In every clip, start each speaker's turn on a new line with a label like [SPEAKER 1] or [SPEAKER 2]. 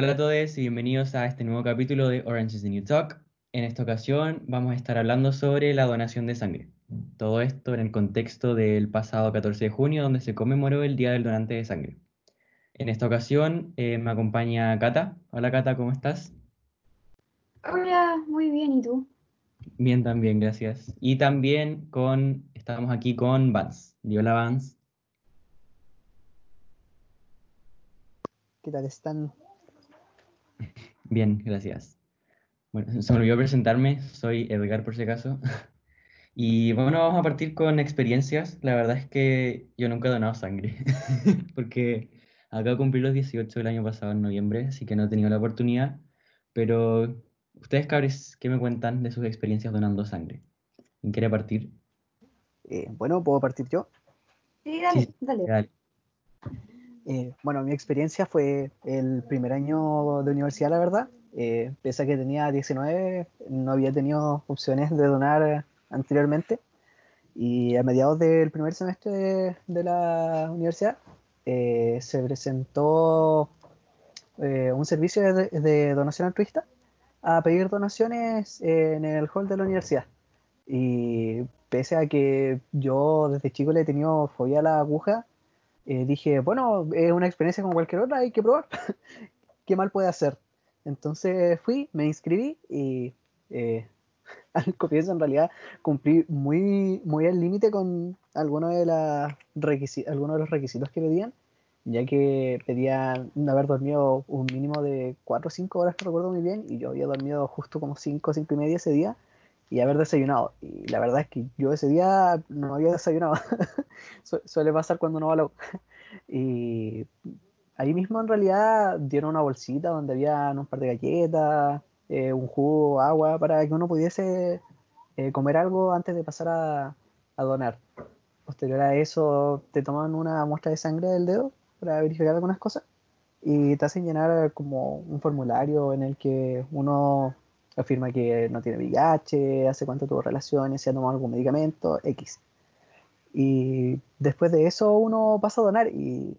[SPEAKER 1] Hola a todos y bienvenidos a este nuevo capítulo de Orange is the New Talk. En esta ocasión vamos a estar hablando sobre la donación de sangre. Todo esto en el contexto del pasado 14 de junio, donde se conmemoró el Día del Donante de Sangre. En esta ocasión eh, me acompaña Cata. Hola Cata, ¿cómo estás?
[SPEAKER 2] Hola, muy bien, ¿y tú?
[SPEAKER 1] Bien también, gracias. Y también con, estamos aquí con Vance. Hola Vance.
[SPEAKER 3] ¿Qué tal están?
[SPEAKER 1] Bien, gracias. Bueno, se me olvidó presentarme, soy Edgar por si acaso. Y bueno, vamos a partir con experiencias. La verdad es que yo nunca he donado sangre, porque acabo de cumplir los 18 del año pasado, en noviembre, así que no he tenido la oportunidad. Pero ustedes, cabres, ¿qué me cuentan de sus experiencias donando sangre? ¿Quién quiere partir?
[SPEAKER 3] Eh, bueno, ¿puedo partir yo?
[SPEAKER 2] Sí, dale, dale.
[SPEAKER 1] Dale.
[SPEAKER 3] Eh, bueno, mi experiencia fue el primer año de universidad, la verdad. Eh, pese a que tenía 19, no había tenido opciones de donar anteriormente. Y a mediados del primer semestre de, de la universidad eh, se presentó eh, un servicio de, de donación altruista a pedir donaciones en el hall de la universidad. Y pese a que yo desde chico le he tenido fobia a la aguja, eh, dije, bueno, es una experiencia como cualquier otra, hay que probar. ¿Qué mal puede hacer? Entonces fui, me inscribí y eh, al comienzo en realidad cumplí muy, muy al límite con algunos de, los requisitos que pedían, ya que pedían haber dormido un mínimo de 4 o 5 horas, no recuerdo muy bien, y yo había dormido justo como 5 o 5 y media ese día y haber desayunado. Y la verdad es que yo ese día no había desayunado. Su suele pasar cuando uno va a la... Y ahí mismo en realidad dieron una bolsita donde había un par de galletas, eh, un jugo, agua, para que uno pudiese eh, comer algo antes de pasar a, a, donar. Posterior a eso te toman una muestra de sangre del dedo para verificar algunas cosas y te hacen llenar como un formulario en el que uno afirma que no tiene VIH, hace cuánto tuvo relaciones, si ha tomado algún medicamento, X. Y después de eso uno pasa a donar y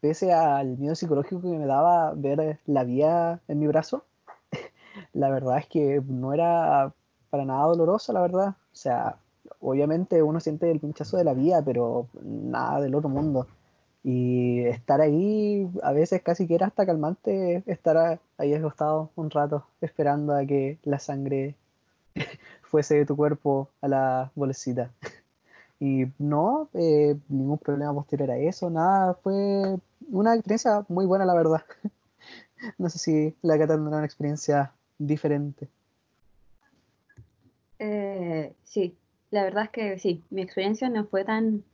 [SPEAKER 3] pese al miedo psicológico que me daba ver la vía en mi brazo, la verdad es que no era para nada doloroso, la verdad. O sea, obviamente uno siente el pinchazo de la vía, pero nada del otro mundo. Y estar ahí, a veces casi que era hasta calmante estar ahí acostado un rato esperando a que la sangre fuese de tu cuerpo a la bolsita. Y no, eh, ningún problema posterior a eso, nada, fue una experiencia muy buena, la verdad. No sé si la Cata tendrá una experiencia diferente.
[SPEAKER 2] Eh, sí, la verdad es que sí, mi experiencia no fue tan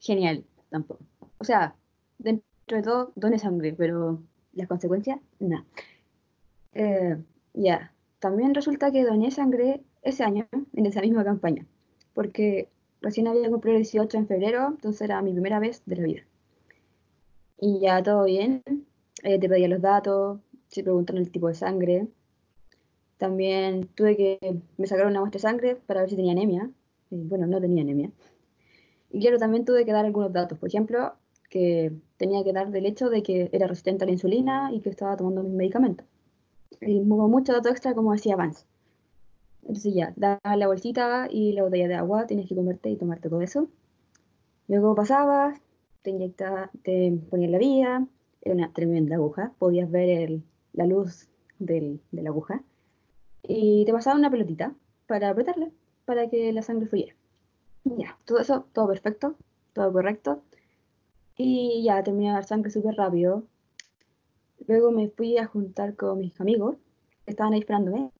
[SPEAKER 2] genial tampoco. O sea, dentro de todo, doné sangre, pero las consecuencias, nada. Eh, ya, también resulta que doné sangre ese año, en esa misma campaña, porque recién había cumplido el 18 en febrero, entonces era mi primera vez de la vida. Y ya todo bien, eh, te pedía los datos, se preguntaron el tipo de sangre. También tuve que me sacaron una muestra de sangre para ver si tenía anemia. Bueno, no tenía anemia. Y claro, también tuve que dar algunos datos. Por ejemplo, que tenía que dar del hecho de que era resistente a la insulina y que estaba tomando mis medicamentos. Y mucho dato extra, como decía Vance. Entonces ya, da la bolsita y la botella de agua, tienes que comerte y tomarte todo eso. Luego pasabas, te inyectaba, te ponían la vía, era una tremenda aguja, podías ver la luz de la aguja, y te pasaba una pelotita para apretarla, para que la sangre fluyera. Ya, todo eso, todo perfecto, todo correcto. Y ya terminé de dar sangre súper rápido. Luego me fui a juntar con mis amigos, que estaban ahí esperándome,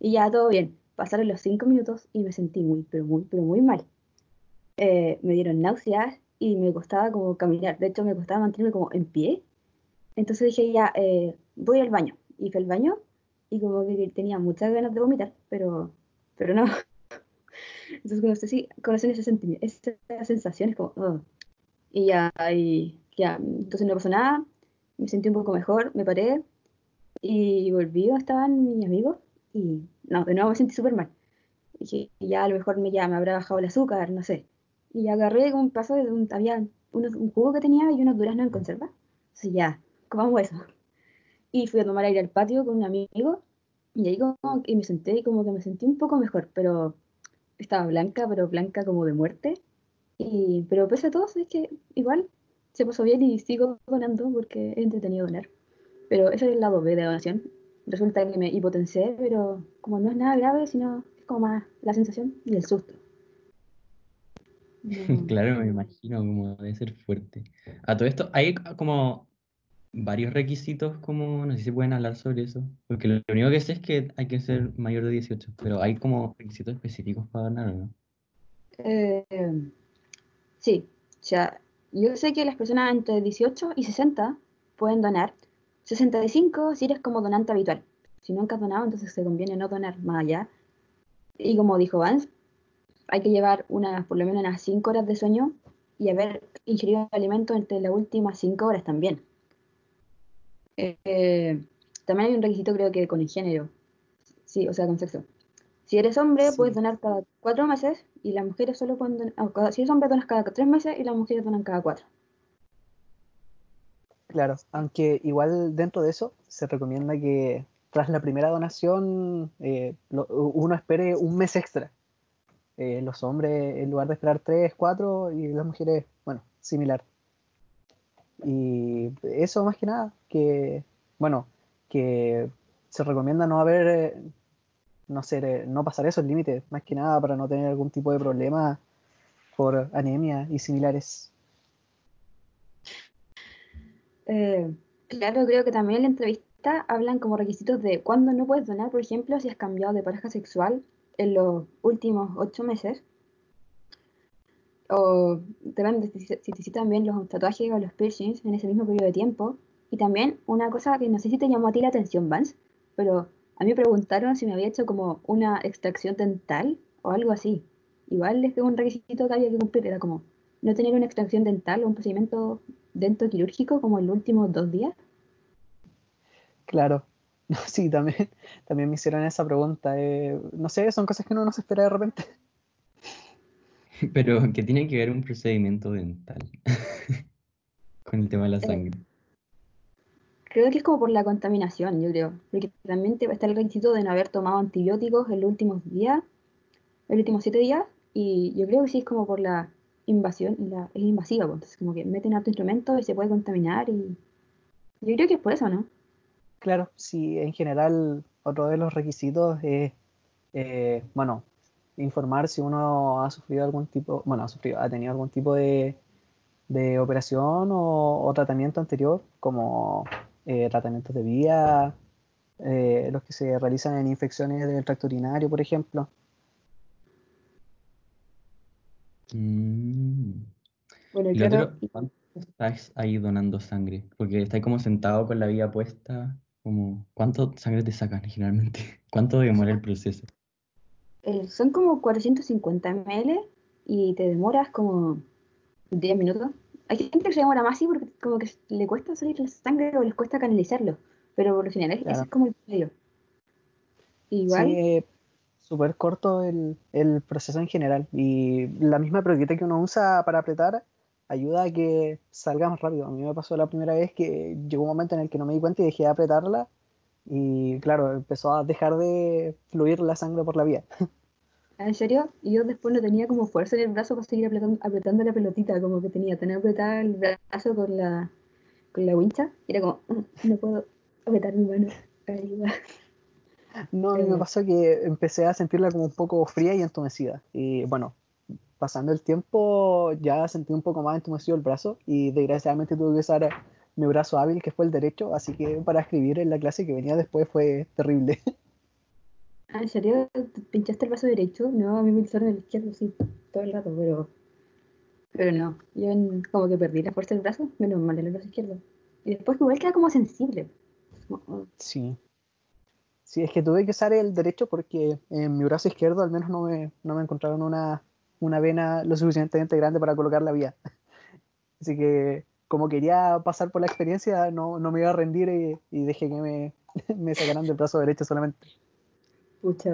[SPEAKER 2] y ya todo bien. Pasaron los cinco minutos y me sentí muy, pero muy, pero muy mal. Eh, me dieron náuseas y me costaba como caminar. De hecho, me costaba mantenerme como en pie. Entonces dije, ya, eh, voy al baño. Y fui al baño y como que tenía muchas ganas de vomitar, pero, pero no. Entonces, no sé si conocen esa sensación, es como. Y ya, y ya, entonces no pasó nada, me sentí un poco mejor, me paré y volví, estaban mis amigos y no, de nuevo me sentí súper mal. Dije, ya a lo mejor me, ya me habrá bajado el azúcar, no sé. Y agarré un paso de un, había un, jugo que tenía y unos duraznos en conserva. Entonces ya, comamos eso. y fui a tomar aire al patio con un amigo y ahí que me senté y como que me sentí un poco mejor, pero estaba blanca, pero blanca como de muerte. Y, pero pese a todo, es que igual se pasó bien y sigo donando porque es entretenido donar. Pero ese es el lado B de la donación. Resulta que me hipotencé, pero como no es nada grave, sino es como más la sensación y el susto. No.
[SPEAKER 1] Claro, me imagino como debe ser fuerte. A todo esto, hay como varios requisitos, como no sé si pueden hablar sobre eso, porque lo único que sé es que hay que ser mayor de 18, pero hay como requisitos específicos para donar, ¿o no?
[SPEAKER 2] Eh, sí, o sea, yo sé que las personas entre 18 y 60 pueden donar. 65 si eres como donante habitual. Si nunca has donado, entonces se conviene no donar más allá. Y como dijo Vance, hay que llevar unas, por lo menos unas 5 horas de sueño y haber ingerido alimentos entre las últimas 5 horas también. Eh, también hay un requisito creo que con el género, sí, o sea, con sexo. Si eres hombre,
[SPEAKER 3] Sí.
[SPEAKER 2] puedes donar cada 4 meses y las mujeres solo pueden donar, ah, cada- si eres hombre, donas cada 3 meses y las mujeres donan cada 4.
[SPEAKER 3] Claro, aunque igual dentro de eso se recomienda que tras la primera donación eh, lo- uno espere un mes extra. Eh, los hombres, en lugar de esperar tres, cuatro, y las mujeres, bueno, similar. Y eso más que nada, que, bueno, que se recomienda no haber, eh, no ser, no pasar esos límites, más que nada para no tener algún tipo de problema por anemia y similares.
[SPEAKER 2] Eh, claro, creo que también en la entrevista hablan como requisitos de cuándo no puedes donar, por ejemplo, si has cambiado de pareja sexual en los últimos 8 meses. O también si te hiciste bien los tatuajes o los piercings en ese mismo periodo de tiempo. Y también una cosa que no sé si te llamó a ti la atención, Vance, pero a mí me preguntaron si me había hecho como una extracción dental o algo así. Igual es que un requisito que había que cumplir, era como no tener una extracción dental o un procedimiento dentoquirúrgico como en los últimos dos días.
[SPEAKER 3] Claro, sí, también, también me hicieron esa pregunta. eh, no sé, son cosas que uno no se espera de repente.
[SPEAKER 1] Pero que tiene que ver un procedimiento dental con el tema de la
[SPEAKER 2] Eh,
[SPEAKER 1] sangre.
[SPEAKER 2] Creo que es como por la contaminación, yo creo. Porque también te- está el requisito de no haber tomado antibióticos en los últimos días, en los últimos siete días. Y yo creo que sí es como por la invasión, la, es invasiva, pues, entonces como que meten harto instrumento y se puede contaminar. Y yo creo que es por eso, ¿no?
[SPEAKER 3] Claro, sí, en general, otro de los requisitos es, eh, bueno, informar si uno ha sufrido algún tipo, bueno, ha sufrido, ha tenido algún tipo de, de operación o tratamiento anterior, como eh, tratamientos de vía, eh, los que se realizan en infecciones del tracto urinario, por ejemplo.
[SPEAKER 1] Mm.
[SPEAKER 2] Bueno,
[SPEAKER 1] Y
[SPEAKER 2] claro,
[SPEAKER 1] otro, ¿cuánto estás ahí donando sangre? Porque estás como sentado con la vía puesta, como, ¿cuánto sangre te sacan generalmente? ¿Cuánto demora el proceso?
[SPEAKER 2] eh, son como 450 ml y te demoras como 10 minutos. Hay gente que se demora más, sí, porque como que le cuesta salir la sangre o les cuesta canalizarlo. Pero por lo general, ese
[SPEAKER 3] Claro.
[SPEAKER 2] es como el medio. Igual,
[SPEAKER 3] Sí, súper corto el, el proceso en general. Y la misma peluquita que uno usa para apretar ayuda a que salga más rápido. A mí me pasó la primera vez que llegó un momento en el que no me di cuenta y dejé de apretarla. Y claro, empezó a dejar de fluir la sangre por la vía.
[SPEAKER 2] en serio, y yo después no tenía como fuerza en el brazo para seguir apretando, apretando la pelotita, como que tenía, tenía apretada el brazo con la, con la wincha. Y era como, "Mm, no puedo apretar mi mano. Ayuda.
[SPEAKER 3] No, a mí me
[SPEAKER 2] Eh.
[SPEAKER 3] pasó que empecé a sentirla como un poco fría y entumecida. Y bueno, pasando el tiempo ya sentí un poco más entumecido el brazo y desgraciadamente tuve que usar mi brazo hábil, que fue el derecho, así que para escribir en la clase que venía después fue terrible.
[SPEAKER 2] Ah, ¿en serio? ¿Te ¿Pinchaste el brazo derecho? No, a mí me pincharon el izquierdo, sí, todo el rato, pero... Pero no, yo como que perdí la fuerza del brazo, menos mal el brazo izquierdo. Y después igual queda como sensible.
[SPEAKER 3] Sí. Sí, es que tuve que usar el derecho porque en mi brazo izquierdo al menos no me, no me encontraron una, una vena lo suficientemente grande para colocar la vía. Así que como quería pasar por la experiencia, no, no me iba a rendir y, y dejé que me, me sacaran del brazo derecho solamente.
[SPEAKER 2] Pucha.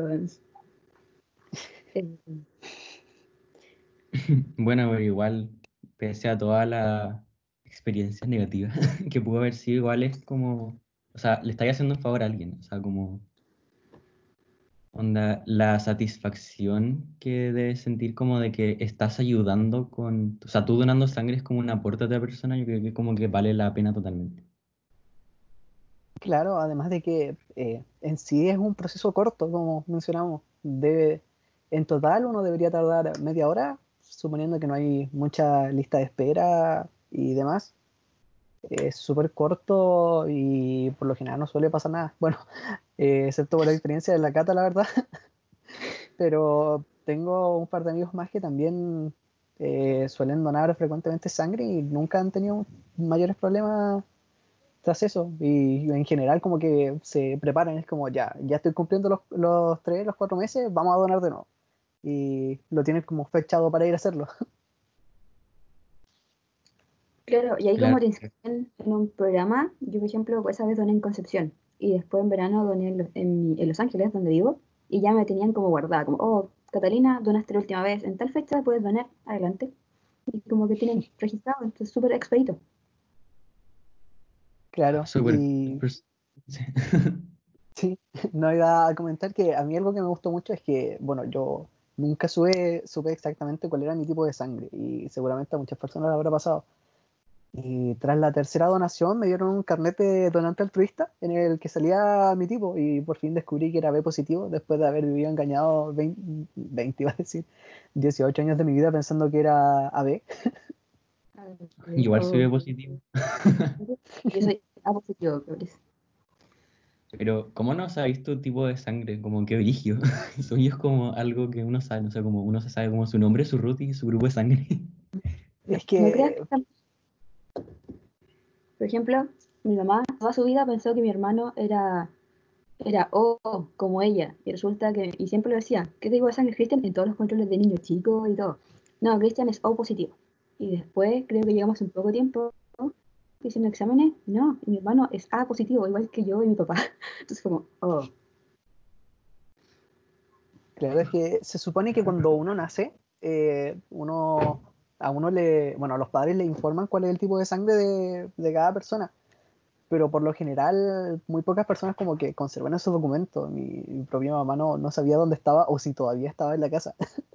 [SPEAKER 2] Eh,
[SPEAKER 1] Bueno, pero igual, pese a toda la experiencia negativa que pudo haber sido, igual es como o sea, le estáis haciendo un favor a alguien, o sea, como, onda, la satisfacción que debes sentir como de que estás ayudando con, o sea, tú donando sangre es como un aporte a otra persona, yo creo que como que vale la pena totalmente.
[SPEAKER 3] Claro, además de que eh, en sí es un proceso corto, como mencionamos. Debe, en total uno debería tardar media hora, suponiendo que no hay mucha lista de espera y demás. Es súper corto y por lo general no suele pasar nada. Bueno, eh, excepto por la experiencia de la cata, la verdad. Pero tengo un par de amigos más que también eh, suelen donar frecuentemente sangre y nunca han tenido mayores problemas tras eso. Y, en general como que se preparan, es como ya, ya estoy cumpliendo los, los tres, los cuatro meses, vamos a donar de nuevo. Y lo tienen como fechado para ir a hacerlo.
[SPEAKER 2] Claro, y ahí como te inscriben en un programa, yo por ejemplo, esa vez doné en Concepción y después en verano doné en, en, Los Ángeles, donde vivo, y ya me tenían como guardada, como, oh, Catalina, donaste la última vez, en tal fecha puedes donar, adelante. Y como que tienen registrado, entonces súper expedito.
[SPEAKER 3] Claro. Y... sí, no iba a comentar que a mí algo que me gustó mucho es que, bueno, yo nunca supe, supe exactamente cuál era mi tipo de sangre y seguramente a muchas personas le habrá pasado. Y tras la tercera donación me dieron un carnet de donante altruista en el que salía mi tipo y por fin descubrí que era B positivo después de haber vivido engañado 20, 20 iba a decir, 18 años de mi vida pensando que era AB.
[SPEAKER 1] Igual soy B positivo.
[SPEAKER 2] Yo soy A positivo,
[SPEAKER 1] Pero, ¿cómo no sabéis tu tipo de sangre? Como que origen. Eso es como algo que uno sabe, no sé, como uno se sabe como su nombre, su root y su grupo de sangre.
[SPEAKER 3] Es que...
[SPEAKER 2] Por ejemplo, mi mamá toda su vida pensó que mi hermano era era O como ella. Y resulta que, y siempre lo decía, ¿qué tipo de sangre Cristian? En todos los controles de niños chicos y todo. No, Cristian es O positivo. Y después, creo que llegamos un poco tiempo haciendo exámenes, no, mi hermano es A positivo, igual que yo y mi papá. Entonces como, oh.
[SPEAKER 3] Claro, es que se supone que cuando uno nace, eh, uno, a uno le, bueno, a los padres le informan cuál es el tipo de sangre de, de cada persona pero por lo general muy pocas personas como que conservan esos documentos. Mi, mi propia mamá no, no, sabía dónde estaba o si todavía estaba en la casa.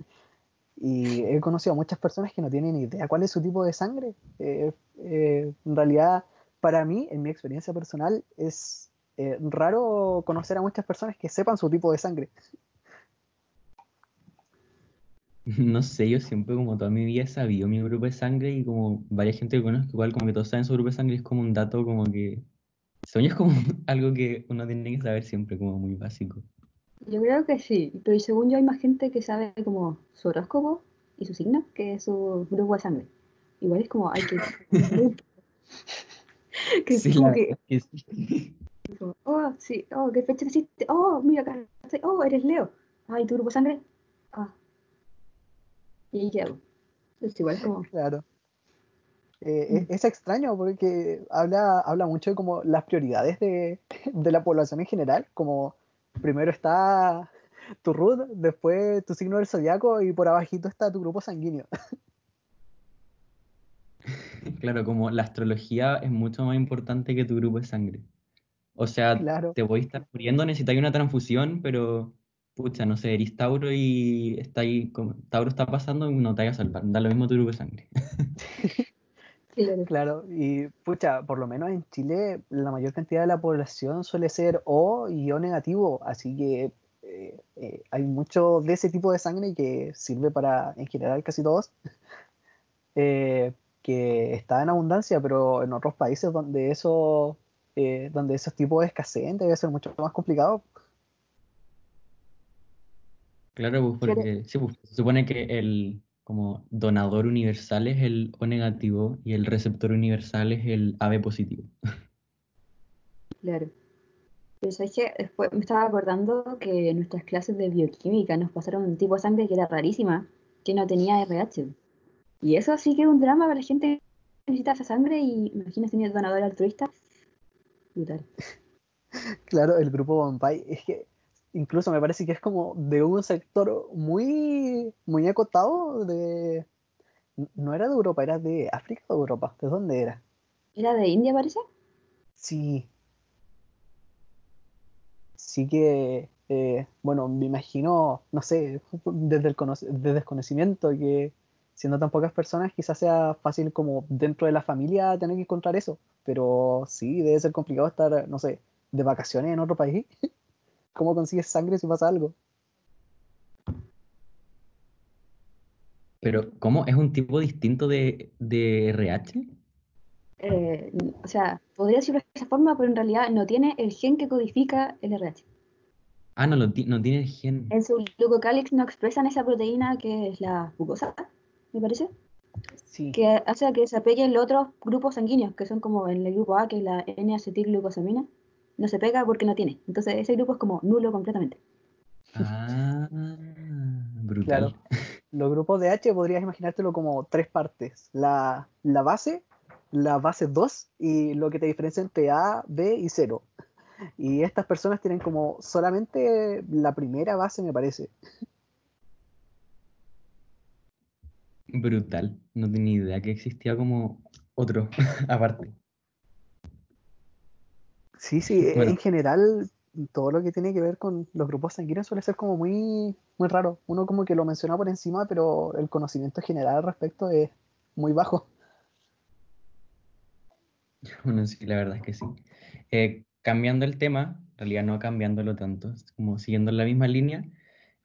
[SPEAKER 3] Y he conocido a muchas personas que no tienen idea cuál es su tipo de sangre. Eh, eh, en realidad, para mí, en mi experiencia personal, es eh, raro conocer a muchas personas que sepan su tipo de sangre.
[SPEAKER 1] No sé, yo siempre como toda mi vida he sabido mi grupo de sangre y como varias gente que conozco, igual como que todos saben su grupo de sangre, es como un dato como que... Sueño es como algo que uno tiene que saber siempre, como muy básico.
[SPEAKER 2] Yo creo que sí, pero según yo hay más gente que sabe como su horóscopo y su signo que su grupo de sangre. Igual es como hay que... que sí, como que... sí. oh, sí, oh, ¿qué fecha naciste? Oh, mira acá, oh, eres Leo. Ay, ¿tu grupo de sangre? Ah. ¿Y qué hago? Es igual como...
[SPEAKER 3] Claro. Eh, es, extraño porque habla, habla mucho de como las prioridades de, de la población en general, como primero está tu root, después tu signo del zodiaco y por abajito está tu grupo sanguíneo.
[SPEAKER 1] Claro, como la astrología es mucho más importante que tu grupo de sangre. O sea, te voy a estar muriendo, necesitas una transfusión, pero pucha, no sé, eres Tauro y está ahí, como, Tauro está pasando, no te vayas a salvar, da lo mismo tu grupo de sangre.
[SPEAKER 3] Claro, y pucha, por lo menos en Chile la mayor cantidad de la población suele ser O y O negativo, así que eh, eh, hay mucho de ese tipo de sangre que sirve para, en general, casi todos, eh, que está en abundancia, pero en otros países donde eso, donde esos tipos de escasez debe ser mucho más complicado.
[SPEAKER 1] Claro, pues, porque pues, se supone que el, como donador universal es el O negativo y el receptor universal es el AB positivo.
[SPEAKER 2] Claro. Pero sabes que después me estaba acordando que en nuestras clases de bioquímica nos pasaron un tipo de sangre que era rarísima, que no tenía RH. Y eso sí que es un drama para la gente que necesita esa sangre y imagínate tener donador altruista. Brutal.
[SPEAKER 3] Claro, el grupo Bombay es que incluso me parece que es como de un sector muy, muy acotado de... No era de Europa, era de África o de Europa. ¿De dónde era?
[SPEAKER 2] ¿Era de India, parece?
[SPEAKER 3] Sí. Así que, eh, bueno, me imagino, no sé, desde el, desde desconocimiento que siendo tan pocas personas quizás sea fácil como dentro de la familia tener que encontrar eso, pero sí, debe ser complicado estar, no sé, de vacaciones en otro país. ¿Cómo consigues sangre si pasa algo?
[SPEAKER 1] Pero, ¿cómo? ¿Es un tipo distinto de, de RH?
[SPEAKER 2] Eh, o sea, podría decirlo de esa forma, pero en realidad no tiene el gen que codifica el RH.
[SPEAKER 1] Ah, no, no tiene el gen.
[SPEAKER 2] En su glucocálix no expresan esa proteína que es la glucosa, me parece. Sí. Que hace que se apeguen los otros grupos sanguíneos, que son como en el grupo A, que es la N-acetilglucosamina. No se pega porque no tiene. Entonces ese grupo es como nulo completamente.
[SPEAKER 1] Ah, brutal.
[SPEAKER 3] Los grupos de H podrías imaginártelo como tres partes. La, la base, la base 2 y lo que te diferencia entre A, B y 0. Y estas personas tienen como solamente la primera base, me parece.
[SPEAKER 1] Brutal. No tenía idea que existía como otro aparte.
[SPEAKER 3] Sí, sí, en general todo lo que tiene que ver con los grupos sanguíneos suele ser como muy, muy raro. Uno como que lo menciona por encima, pero el conocimiento general al respecto es muy bajo.
[SPEAKER 1] Bueno, sí, la verdad es que sí. Eh, cambiando el tema, en realidad no cambiándolo tanto, como siguiendo la misma línea,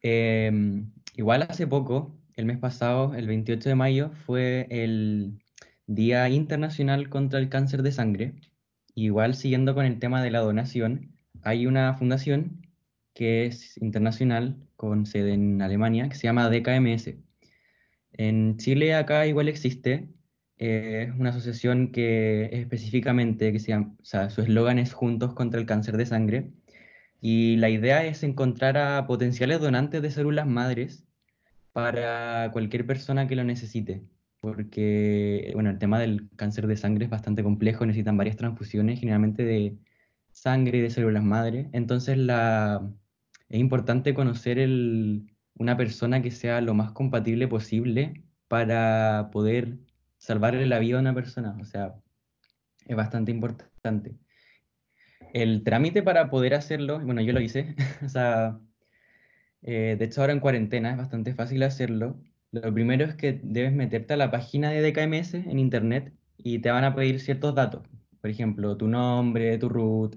[SPEAKER 1] em, igual hace poco, el mes pasado, el 28 de mayo, fue el Día Internacional contra el Cáncer de Sangre. Igual siguiendo con el tema de la donación, hay una fundación que es internacional, con sede en Alemania, que se llama DKMS. En Chile acá igual existe, es una asociación que específicamente, que se llama, o sea, su eslogan es Juntos contra el Cáncer de Sangre, y la idea es encontrar a potenciales donantes de células madres para cualquier persona que lo necesite, porque, bueno, el tema del cáncer de sangre es bastante complejo, necesitan varias transfusiones, generalmente de sangre y de células madre, entonces la, es importante conocer el, una persona que sea lo más compatible posible para poder salvarle la vida a una persona. O sea, es bastante importante. El trámite para poder hacerlo, bueno, yo lo hice, o sea, eh, de hecho ahora en cuarentena es bastante fácil hacerlo. Lo primero es que debes meterte a la página de DKMS en internet y te van a pedir ciertos datos. Por ejemplo, tu nombre, tu root,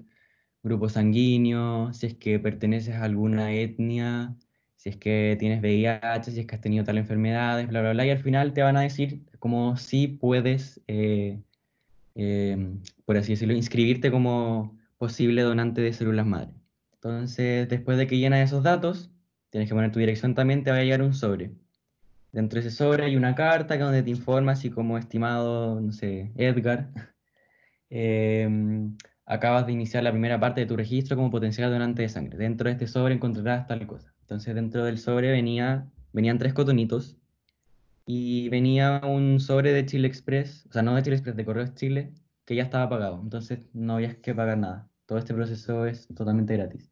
[SPEAKER 1] grupo sanguíneo, si es que perteneces a alguna etnia, si es que tienes VIH, si es que has tenido tal enfermedades, bla, bla, bla, y al final te van a decir como si puedes, eh, em, por así decirlo, inscribirte como posible donante de células madre. Entonces, después de que llenas esos datos, tienes que poner tu dirección también, te va a llegar un sobre. Dentro de ese sobre hay una carta que donde te informa, así como estimado, no sé, Edgar, em, acabas de iniciar la primera parte de tu registro como potencial donante de sangre. Dentro de este sobre encontrarás tal cosa. Entonces dentro del sobre venía, venían tres cotonitos y venía un sobre de Chile Express, o sea, no de Chile Express, de Correos Chile, que ya estaba pagado. Entonces no había que pagar nada. Todo este proceso es totalmente gratis.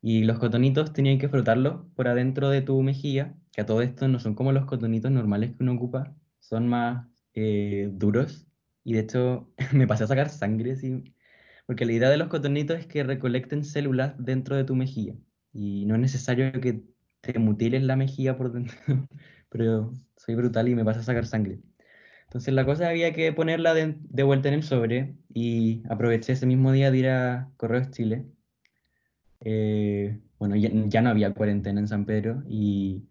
[SPEAKER 1] Y los cotonitos tenían que frotarlos por adentro de tu mejilla, que a todo esto no son como los cotonitos normales que uno ocupa, son más eh, duros. Y de hecho me pasé a sacar sangre, porque la idea de los cotonitos es que recolecten células dentro de tu mejilla y no es necesario que te mutiles la mejilla por dentro, pero soy brutal y me vas a sacar sangre. Entonces la cosa había que ponerla de, vuelta en el sobre y aproveché ese mismo día de ir a Correos Chile. Eh, bueno, ya, no había cuarentena en San Pedro y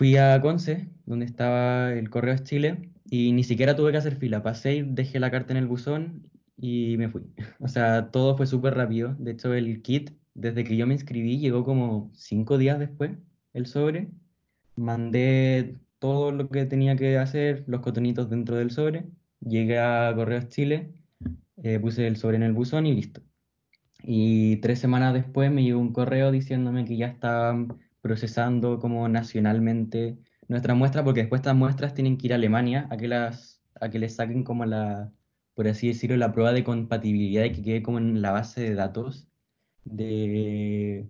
[SPEAKER 1] fui a Conce, donde estaba el Correos Chile, y ni siquiera tuve que hacer fila. Pasé y dejé la carta en el buzón y me fui. O sea, todo fue súper rápido. De hecho, el kit desde que yo me inscribí, llegó como cinco días después el sobre. Mandé todo lo que tenía que hacer, los cotonitos dentro del sobre. Llegué a Correos Chile, eh, puse el sobre en el buzón y listo. Y tres semanas después me llegó un correo diciéndome que ya estaban procesando como nacionalmente nuestra muestra, porque después estas muestras tienen que ir a Alemania a que las a que les saquen como la, por así decirlo, la prueba de compatibilidad y que quede como en la base de datos de,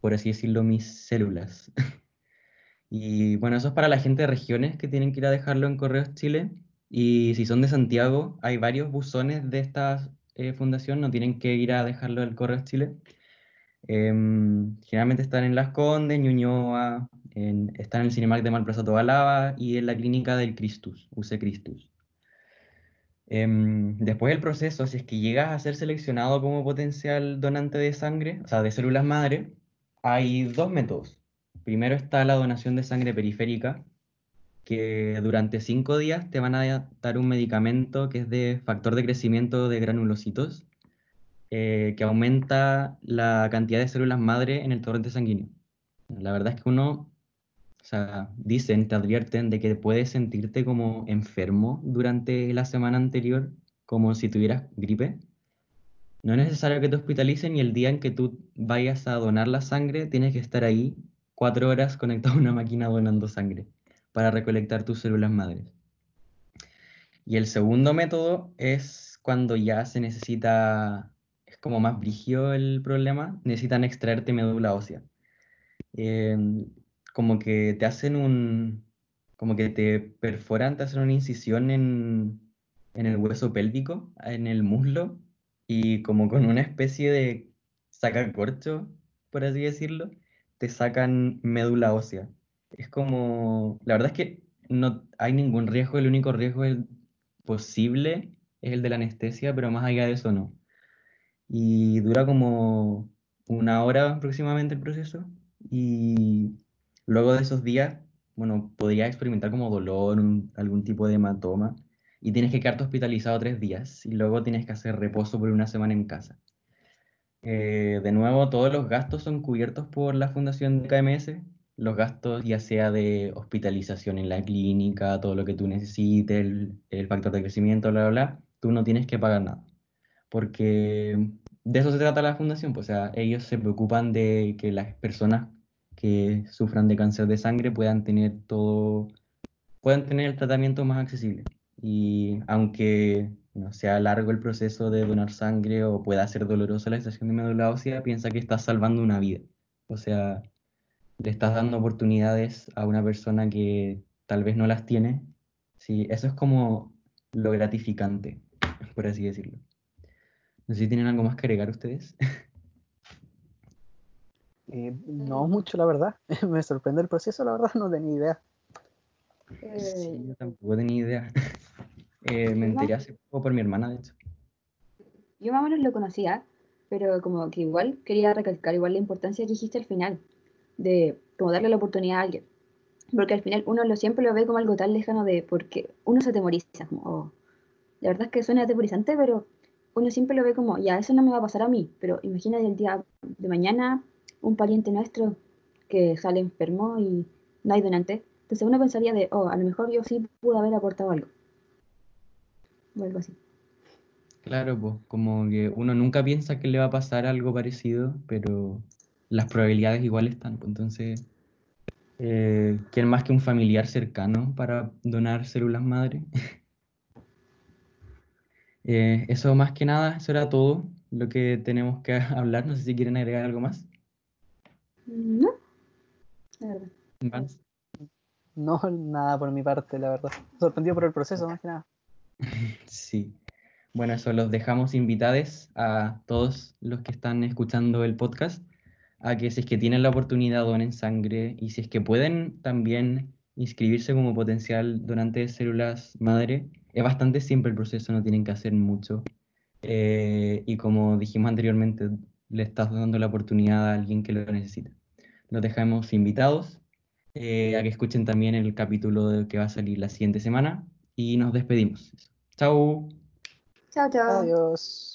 [SPEAKER 1] por así decirlo, mis células. y bueno, eso es para la gente de regiones que tienen que ir a dejarlo en Correos Chile. Y si son de Santiago, hay varios buzones de estas eh, fundación, no tienen que ir a dejarlo al Correo Chile. Em, generalmente están en Las Condes, Ñuñoa, en, están en el Cinemac de Malplaza Tobalaba y en la clínica del Cristus, UC Cristus. Em, después del proceso, si es que llegas a ser seleccionado como potencial donante de sangre, o sea, de células madre, hay dos métodos. Primero está la donación de sangre periférica, que durante cinco días te van a dar un medicamento que es de factor de crecimiento de granulocitos, eh, que aumenta la cantidad de células madre en el torrente sanguíneo. La verdad es que uno, o sea, dicen, te advierten de que puedes sentirte como enfermo durante la semana anterior, como si tuvieras gripe. No es necesario que te hospitalicen y el día en que tú vayas a donar la sangre, tienes que estar ahí cuatro horas conectado a una máquina donando sangre para recolectar tus células madres. Y el segundo método es cuando ya se necesita, es como más brígido el problema, necesitan extraerte médula ósea. Em, como que te hacen un, como que te perforan, te hacen una incisión en, en el hueso pélvico, en el muslo, y como con una especie de sacacorcho, por así decirlo, te sacan médula ósea es como, la verdad es que no hay ningún riesgo, el único riesgo posible es el de la anestesia, pero más allá de eso no. Y dura como una hora aproximadamente el proceso y luego de esos días, bueno, podría experimentar como dolor, algún tipo de hematoma y tienes que quedarte hospitalizado tres días y luego tienes que hacer reposo por una semana en casa. Eh, de nuevo, todos los gastos son cubiertos por la Fundación de KMS, los gastos, ya sea de hospitalización en la clínica, todo lo que tú necesites, el, factor de crecimiento, bla, bla, bla, tú no tienes que pagar nada. Porque de eso se trata la fundación, pues, o sea, ellos se preocupan de que las personas que sufran de cáncer de sangre puedan tener todo, puedan tener el tratamiento más accesible. Y aunque no sea largo el proceso de donar sangre o pueda ser dolorosa la extracción de médula ósea, piensa que estás salvando una vida. O sea, le estás dando oportunidades a una persona que tal vez no las tiene. Sí, eso es como lo gratificante, por así decirlo. No sé si tienen algo más que agregar ustedes.
[SPEAKER 3] Eh, no mucho, la verdad. Me sorprende el proceso, la verdad, no tenía idea.
[SPEAKER 1] Sí, yo tampoco tenía idea. Eh, me enteré hace poco por mi hermana, de hecho.
[SPEAKER 2] Yo más o menos lo conocía, pero como que igual quería recalcar igual la importancia que dijiste al final, de como darle la oportunidad a alguien. Porque al final uno lo siempre lo ve como algo tan lejano de, porque uno se atemoriza, como, oh, la verdad es que suena atemorizante, pero uno siempre lo ve como, ya, eso no me va a pasar a mí, pero imagínate el día de mañana un pariente nuestro que sale enfermo y no hay donante. Entonces uno pensaría de, oh, a lo mejor yo sí pude haber aportado algo. O algo así.
[SPEAKER 1] Claro, pues, como que uno nunca piensa que le va a pasar algo parecido, pero las probabilidades igual están. Entonces, eh, ¿quién más que un familiar cercano para donar células madre? Eh, eso más que nada, eso era todo lo que tenemos que hablar. No sé si quieren agregar algo más.
[SPEAKER 2] No, la verdad.
[SPEAKER 3] No, nada por mi parte, la verdad. Sorprendido por el proceso, más que nada.
[SPEAKER 1] Sí. Bueno, eso los dejamos invitados a todos los que están escuchando el podcast a que si es que tienen la oportunidad donen sangre y si es que pueden también inscribirse como potencial donante de células madre. Es bastante simple el proceso, no tienen que hacer mucho. Eh, y como dijimos anteriormente, le estás dando la oportunidad a alguien que lo necesita. Los dejamos invitados eh, a que escuchen también el capítulo que va a salir la siguiente semana y nos despedimos. Chao.
[SPEAKER 2] Chao, chao.
[SPEAKER 3] Adiós.